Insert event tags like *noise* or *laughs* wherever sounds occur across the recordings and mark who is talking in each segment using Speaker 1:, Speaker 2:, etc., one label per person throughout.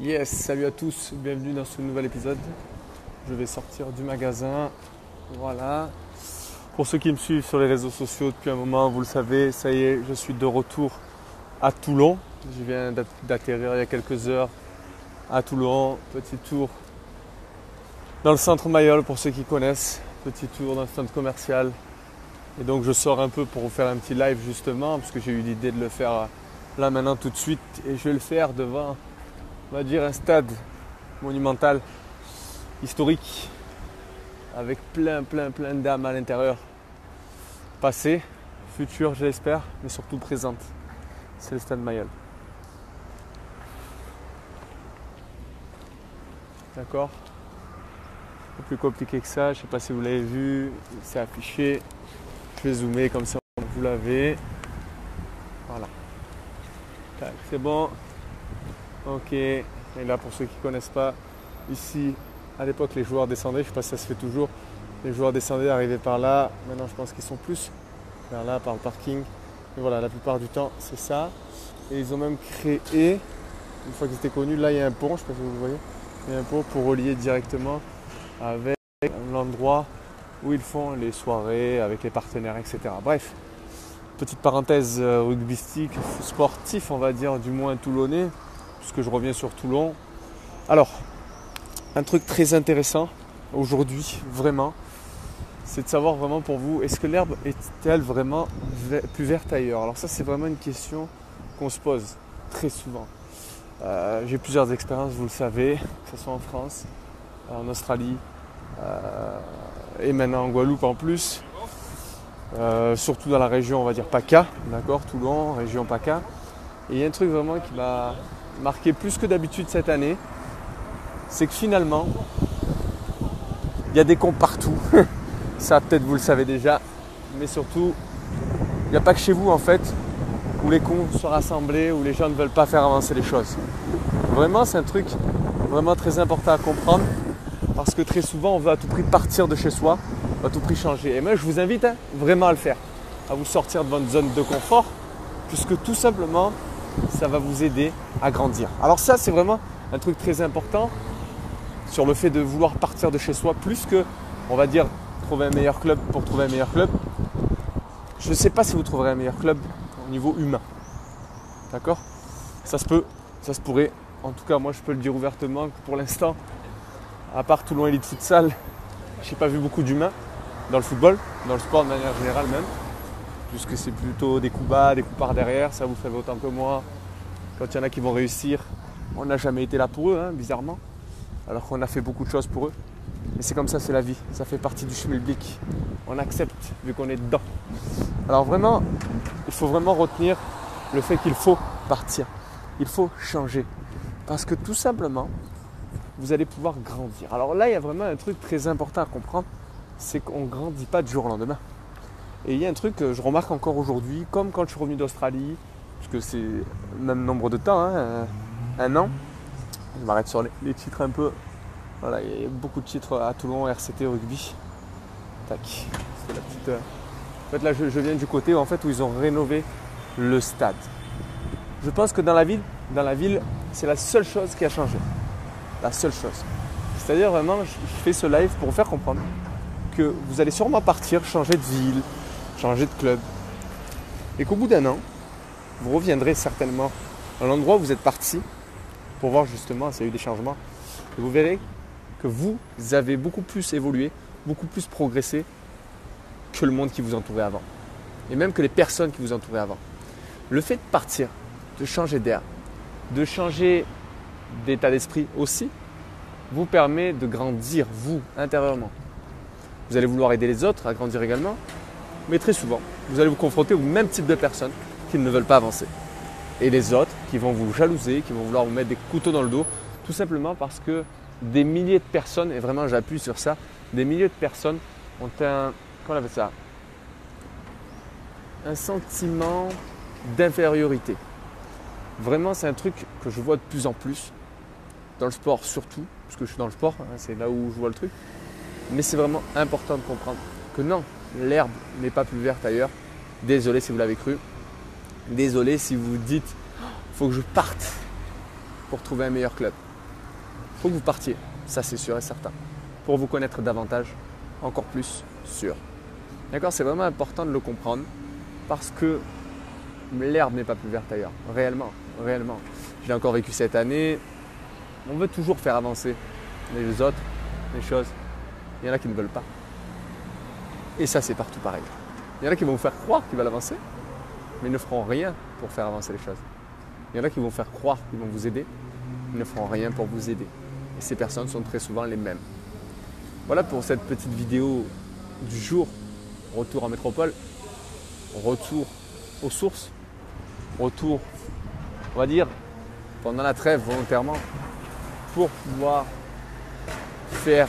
Speaker 1: Yes, salut à tous, bienvenue dans ce nouvel épisode. Je vais sortir du magasin. Voilà. Pour ceux qui me suivent sur les réseaux sociaux depuis un moment, vous le savez, ça y est, je suis de retour à Toulon. Je viens d'atterrir il y a quelques heures à Toulon. Petit tour dans le centre Mayol pour ceux qui connaissent. Petit tour dans le centre commercial. Et donc je sors un peu pour vous faire un petit live justement, parce que j'ai eu l'idée de le faire là maintenant tout de suite. Et je vais le faire devant on va dire, un stade monumental, historique, avec plein, plein, plein d'âmes à l'intérieur. Passé, futur, j'espère, mais surtout présente. C'est le stade Mayol. D'accord? Peu plus compliqué que ça, je sais pas si vous l'avez vu, c'est affiché. Je vais zoomer comme ça, vous l'avez. Voilà. C'est bon, Ok, et là pour ceux qui ne connaissent pas, ici à l'époque les joueurs descendaient, je ne sais pas si ça se fait toujours, les joueurs descendaient, arrivaient par là, maintenant je pense qu'ils sont plus vers là, par le parking. Et voilà, la plupart du temps c'est ça. Et ils ont même créé, une fois qu'ils étaient connus, là il y a un pont, je ne sais pas si vous voyez, il y a un pont pour relier directement avec l'endroit où ils font les soirées avec les partenaires, etc. Bref, petite parenthèse euh, rugbystique, sportif on va dire, du moins toulonnais puisque je reviens sur Toulon. Alors, un truc très intéressant aujourd'hui, vraiment, c'est de savoir vraiment pour vous, est-ce que l'herbe est-elle vraiment plus verte ailleurs? Alors ça, c'est vraiment une question qu'on se pose très souvent. Euh, j'ai plusieurs expériences, vous le savez, que ce soit en France, en Australie euh, et maintenant en Guadeloupe en plus. Euh, surtout dans la région, on va dire PACA, d'accord, Toulon, région PACA. Et il y a un truc vraiment qui m'a marqué plus que d'habitude cette année, c'est que finalement, il y a des cons partout. *laughs* Ça, peut-être vous le savez déjà. Mais surtout, il n'y a pas que chez vous en fait où les cons sont rassemblés, où les gens ne veulent pas faire avancer les choses. Vraiment, c'est un truc vraiment très important à comprendre parce que très souvent, on veut à tout prix partir de chez soi, à tout prix changer. Et moi, je vous invite hein, vraiment à le faire, à vous sortir de votre zone de confort, puisque tout simplement, ça va vous aider à grandir. Alors ça, c'est vraiment un truc très important sur le fait de vouloir partir de chez soi, plus que, on va dire, trouver un meilleur club pour trouver un meilleur club. Je ne sais pas si vous trouverez un meilleur club au niveau humain. D'accord? Ça se peut, ça se pourrait. En tout cas, moi, je peux le dire ouvertement que pour l'instant, à part Toulon Elite Futsal, je n'ai pas vu beaucoup d'humains dans le football, dans le sport de manière générale même puisque c'est plutôt des coups bas, des coups par derrière, ça vous fait autant que moi. Quand il y en a qui vont réussir, on n'a jamais été là pour eux, hein, bizarrement, alors qu'on a fait beaucoup de choses pour eux. Mais c'est comme ça, c'est la vie, ça fait partie du schmilblick. On accepte vu qu'on est dedans. Alors vraiment, il faut vraiment retenir le fait qu'il faut partir, il faut changer. Parce que tout simplement, vous allez pouvoir grandir. Alors là, il y a vraiment un truc très important à comprendre, c'est qu'on ne grandit pas du jour au lendemain. Et il y a un truc que je remarque encore aujourd'hui, comme quand je suis revenu d'Australie, puisque c'est le même nombre de temps, hein, un, an. Je m'arrête sur les, titres un peu. Voilà, il y a beaucoup de titres à Toulon, RCT, rugby. Tac. C'est la petite. Euh, en fait, là, je, viens du côté en fait, où ils ont rénové le stade. Je pense que dans la ville, dans la ville, c'est la seule chose qui a changé. La seule chose. C'est-à-dire vraiment, je fais ce live pour vous faire comprendre que vous allez sûrement partir, changer de ville, changer de club. Et qu'au bout d'un an, vous reviendrez certainement à l'endroit où vous êtes parti pour voir justement s'il y a eu des changements. Et vous verrez que vous avez beaucoup plus évolué, beaucoup plus progressé que le monde qui vous entourait avant. Et même que les personnes qui vous entouraient avant. Le fait de partir, de changer d'air, de changer d'état d'esprit aussi, vous permet de grandir, vous, intérieurement. Vous allez vouloir aider les autres à grandir également, mais très souvent, vous allez vous confronter au même type de personnes qui ne veulent pas avancer. Et les autres qui vont vous jalouser, qui vont vouloir vous mettre des couteaux dans le dos, tout simplement parce que des milliers de personnes, et vraiment j'appuie sur ça, des milliers de personnes ont un, comment on appelle ça? Un sentiment d'infériorité. Vraiment, c'est un truc que je vois de plus en plus, dans le sport surtout, parce que je suis dans le sport, hein, c'est là où je vois le truc. Mais c'est vraiment important de comprendre que non, l'herbe n'est pas plus verte ailleurs. Désolé si vous l'avez cru. Désolé si vous dites faut que je parte pour trouver un meilleur club. faut que vous partiez, ça c'est sûr et certain, pour vous connaître davantage, encore plus sûr. D'accord C'est vraiment important de le comprendre parce que l'herbe n'est pas plus verte ailleurs, réellement, réellement. Je l'ai encore vécu cette année. On veut toujours faire avancer les autres, les choses. Il y en a qui ne veulent pas. Et ça, c'est partout pareil. Il y en a qui vont vous faire croire qu'ils veulent avancer, mais ils ne feront rien pour faire avancer les choses. Il y en a qui vont faire croire qu'ils vont vous aider, ils ne feront rien pour vous aider. Et ces personnes sont très souvent les mêmes. Voilà pour cette petite vidéo du jour. Retour en métropole, retour aux sources, retour, on va dire, pendant la trêve volontairement, pour pouvoir faire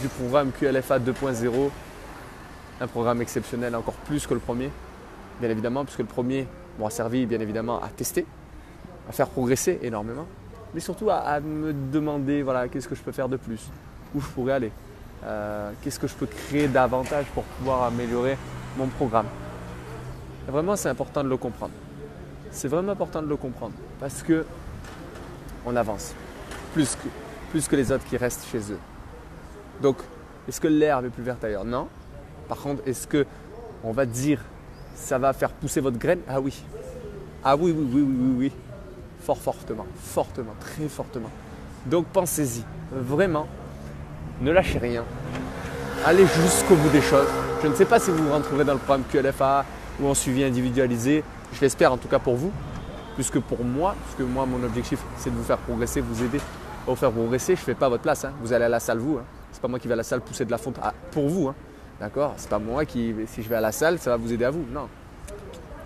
Speaker 1: du programme QLFA 2.0 un programme exceptionnel encore plus que le premier, bien évidemment, puisque le premier m'a servi bien évidemment à tester, à faire progresser énormément, mais surtout à, me demander voilà, qu'est-ce que je peux faire de plus, où je pourrais aller, euh, qu'est-ce que je peux créer davantage pour pouvoir améliorer mon programme. vraiment, c'est important de le comprendre. C'est vraiment important de le comprendre parce que on avance plus que, plus que les autres qui restent chez eux. Donc, est-ce que l'herbe est plus verte ailleurs? Non. Par contre, est-ce que on va dire ça va faire pousser votre graine? Ah oui. Ah oui, oui, oui, oui, oui, oui. Fort fortement, fortement, très fortement. Donc pensez-y. Vraiment, ne lâchez rien. Allez jusqu'au bout des choses. Je ne sais pas si vous rentrerez dans le programme QLFA ou en suivi individualisé. Je l'espère en tout cas pour vous. Puisque pour moi, puisque moi mon objectif c'est de vous faire progresser, vous aider à vous faire progresser, je ne fais pas votre place. Hein. Vous allez à la salle vous. Hein. C'est pas moi qui vais à la salle pousser de la fonte pour vous. Hein. D'accord C'est pas moi qui, si je vais à la salle, ça va vous aider à vous. Non.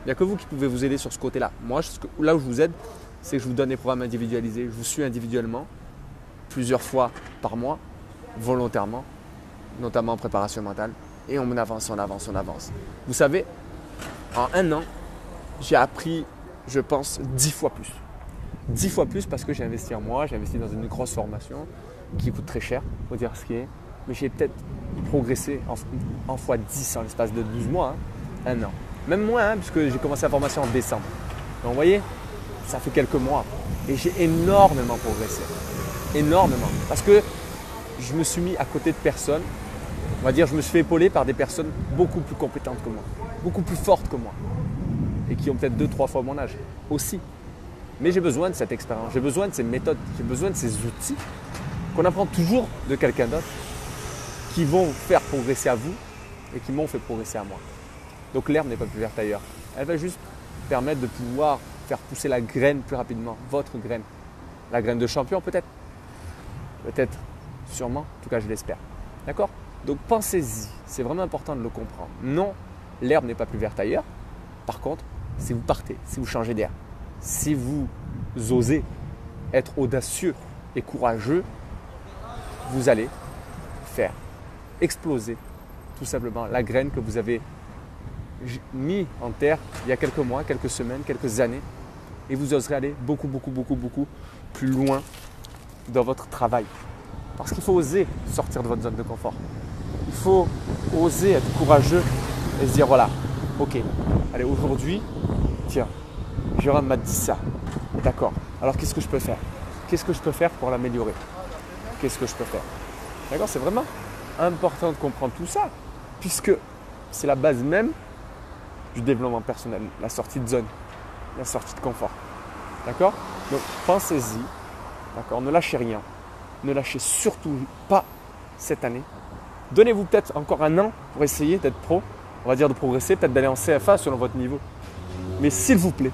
Speaker 1: Il n'y a que vous qui pouvez vous aider sur ce côté-là. Moi, là où je vous aide, c'est que je vous donne des programmes individualisés. Je vous suis individuellement, plusieurs fois par mois, volontairement, notamment en préparation mentale. Et on avance, on avance, on avance. Vous savez, en un an, j'ai appris, je pense, dix fois plus. Dix fois plus parce que j'ai investi en moi, j'ai investi dans une grosse formation qui coûte très cher, faut dire ce qui est. Mais j'ai peut-être progressé en, fois 10 en l'espace de 12 mois, hein. un an. Même moins, hein, puisque j'ai commencé la formation en décembre. Donc vous voyez, ça fait quelques mois. Et j'ai énormément progressé. Énormément. Parce que je me suis mis à côté de personnes, on va dire, je me suis fait épauler par des personnes beaucoup plus compétentes que moi, beaucoup plus fortes que moi. Et qui ont peut-être deux, trois fois mon âge aussi. Mais j'ai besoin de cette expérience, j'ai besoin de ces méthodes, j'ai besoin de ces outils qu'on apprend toujours de quelqu'un d'autre qui vont faire progresser à vous et qui m'ont fait progresser à moi. Donc l'herbe n'est pas plus verte ailleurs. Elle va juste permettre de pouvoir faire pousser la graine plus rapidement, votre graine. La graine de champion peut-être. Peut-être, sûrement, en tout cas je l'espère. D'accord? Donc pensez-y, c'est vraiment important de le comprendre. Non, l'herbe n'est pas plus verte ailleurs. Par contre, si vous partez, si vous changez d'air, si vous osez être audacieux et courageux, vous allez faire exploser tout simplement la graine que vous avez mis en terre il y a quelques mois, quelques semaines, quelques années. Et vous oserez aller beaucoup, beaucoup, beaucoup, beaucoup plus loin dans votre travail. Parce qu'il faut oser sortir de votre zone de confort. Il faut oser être courageux et se dire voilà, ok, allez aujourd'hui, tiens, Jérôme m'a dit ça. D'accord. Alors qu'est-ce que je peux faire? Qu'est-ce que je peux faire pour l'améliorer? Qu'est-ce que je peux faire? D'accord C'est vraiment important de comprendre tout ça, puisque c'est la base même du développement personnel, la sortie de zone, la sortie de confort. D'accord? Donc pensez-y, d'accord? Ne lâchez rien, ne lâchez surtout pas cette année. Donnez-vous peut-être encore un an pour essayer d'être pro, on va dire de progresser, peut-être d'aller en CFA selon votre niveau. Mais s'il vous plaît,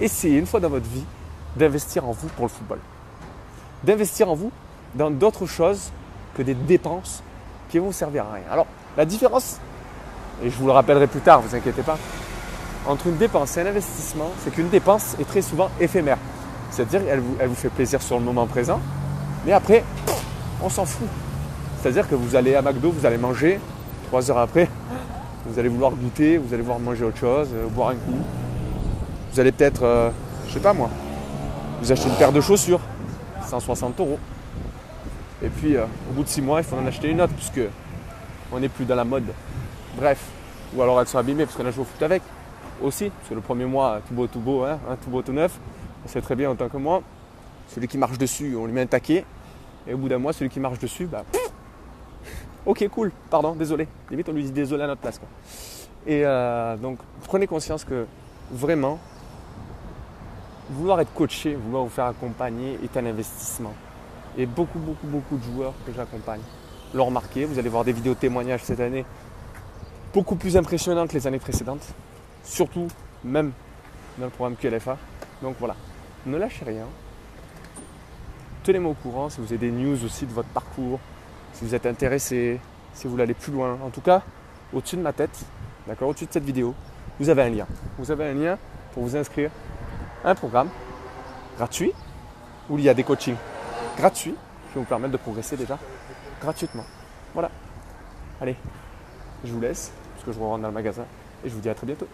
Speaker 1: essayez une fois dans votre vie d'investir en vous pour le football. D'investir en vous dans d'autres choses que des dépenses qui vont servir à rien. Alors, la différence, et je vous le rappellerai plus tard, vous inquiétez pas, entre une dépense et un investissement, c'est qu'une dépense est très souvent éphémère. C'est-à-dire qu'elle vous, elle vous fait plaisir sur le moment présent, mais après, on s'en fout. C'est-à-dire que vous allez à McDo, vous allez manger, trois heures après, vous allez vouloir goûter, vous allez vouloir manger autre chose, euh, boire un coup. Vous allez peut-être, euh, je sais pas moi, vous achetez une paire de chaussures, 160 euros. Et puis, euh, au bout de six mois, il faut en acheter une autre, puisque on n'est plus dans la mode. Bref. Ou alors elles sont abîmées, parce qu'on a joué au foot avec aussi. Parce que le premier mois, tout beau, tout beau, hein, tout beau, tout neuf. On sait très bien en tant que moi. Celui qui marche dessus, on lui met un taquet. Et au bout d'un mois, celui qui marche dessus, bah, ok, cool, pardon, désolé. Limite, on lui dit désolé à notre place. Et euh, donc, prenez conscience que vraiment, vouloir être coaché, vouloir vous faire accompagner est un investissement. Et beaucoup, beaucoup, beaucoup de joueurs que j'accompagne l'ont remarqué. Vous allez voir des vidéos témoignages cette année beaucoup plus impressionnantes que les années précédentes. Surtout, même dans le programme QLFA. Donc voilà, ne lâchez rien. Tenez-moi au courant si vous avez des news aussi de votre parcours, si vous êtes intéressé, si vous voulez aller plus loin. En tout cas, au-dessus de ma tête, d'accord, au-dessus de cette vidéo, vous avez un lien. Vous avez un lien pour vous inscrire à un programme gratuit où il y a des coachings gratuits qui vont vous permettre de progresser déjà gratuitement. Voilà. Allez, je vous laisse parce que je rentre dans le magasin et je vous dis à très bientôt.